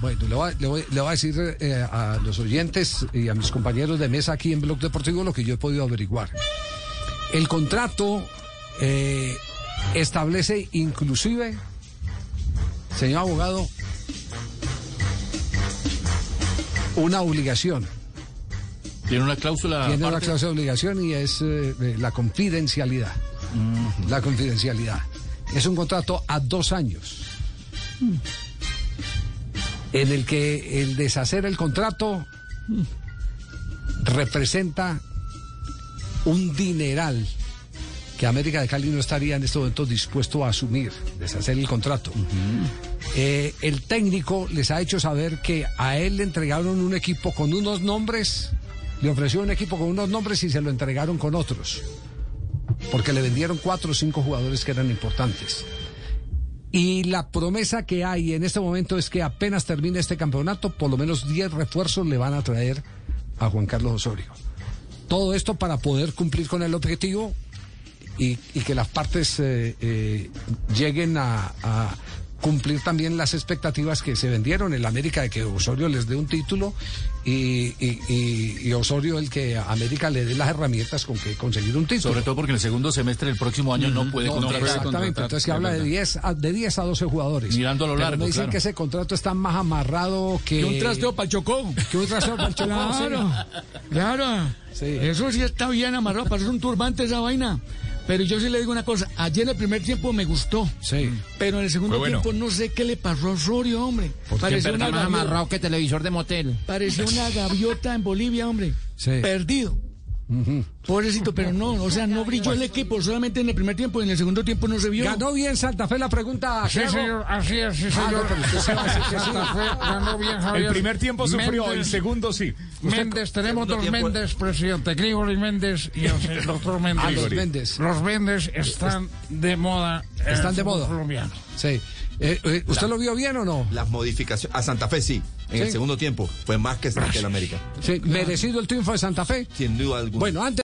Bueno, le voy, a- le voy- le voy a decir eh, a los oyentes y a mis compañeros de mesa aquí en Blog Deportivo lo que yo he podido averiguar. El contrato eh, establece inclusive, señor abogado, una obligación. Tiene una cláusula. Tiene una clase de obligación y es eh, la confidencialidad. La confidencialidad. Es un contrato a dos años. En el que el deshacer el contrato representa un dineral que América de Cali no estaría en este momento dispuesto a asumir, deshacer el contrato. Eh, el técnico les ha hecho saber que a él le entregaron un equipo con unos nombres, le ofreció un equipo con unos nombres y se lo entregaron con otros, porque le vendieron cuatro o cinco jugadores que eran importantes. Y la promesa que hay en este momento es que apenas termine este campeonato, por lo menos 10 refuerzos le van a traer a Juan Carlos Osorio. Todo esto para poder cumplir con el objetivo y, que las partes eh, eh, lleguen a cumplir también las expectativas que se vendieron en la América de que Osorio les dé un título y, y- y- y Osorio el que a América le dé las herramientas con que conseguir un título. Sobre todo porque en el segundo semestre del próximo año no puede No, contratar. exactamente, entonces se habla de verdad. 10 a, de 10 a 12 jugadores. Mirando a lo Pero largo, me dicen claro. que ese contrato está más amarrado que... Que un trasteo para el Chocó. que un trasteo para el Chocó, Claro, claro. Sí. Eso sí está bien amarrado, parece un turbante esa vaina. Pero yo sí le digo una cosa, ayer en el primer tiempo me gustó. Sí. Pero en el segundo bueno. tiempo no sé qué le pasó a Osorio, hombre. Gaviota, que televisor de motel. pareció una gaviota en Bolivia, hombre. Sí. Perdido. Pobrecito, pero no, o sea, no brilló el equipo, solamente en el primer tiempo y en el segundo tiempo no se vio. ¿Ganó bien Santa Fe la pregunta? Sí, señor, así es, sí, Ah, señor. no, pero usted se va a decir que sí. Santa Fe ganó bien, Javier. El primer tiempo sufrió, el Méndez- segundo sí. Méndez, tenemos dos tiempo- Méndez, presidente. Grigori Méndez y el doctor Méndez. Ah, los Méndez. Los Méndez están de moda. Están el de moda. colombiano. Sí. Eh, eh, ¿Usted lo vio bien o no? Las modificaciones. A Santa Fe sí. En Sí. el segundo tiempo fue más que, que el América. Sí, merecido el triunfo de Santa Fe. Sin duda alguna. Bueno, antes...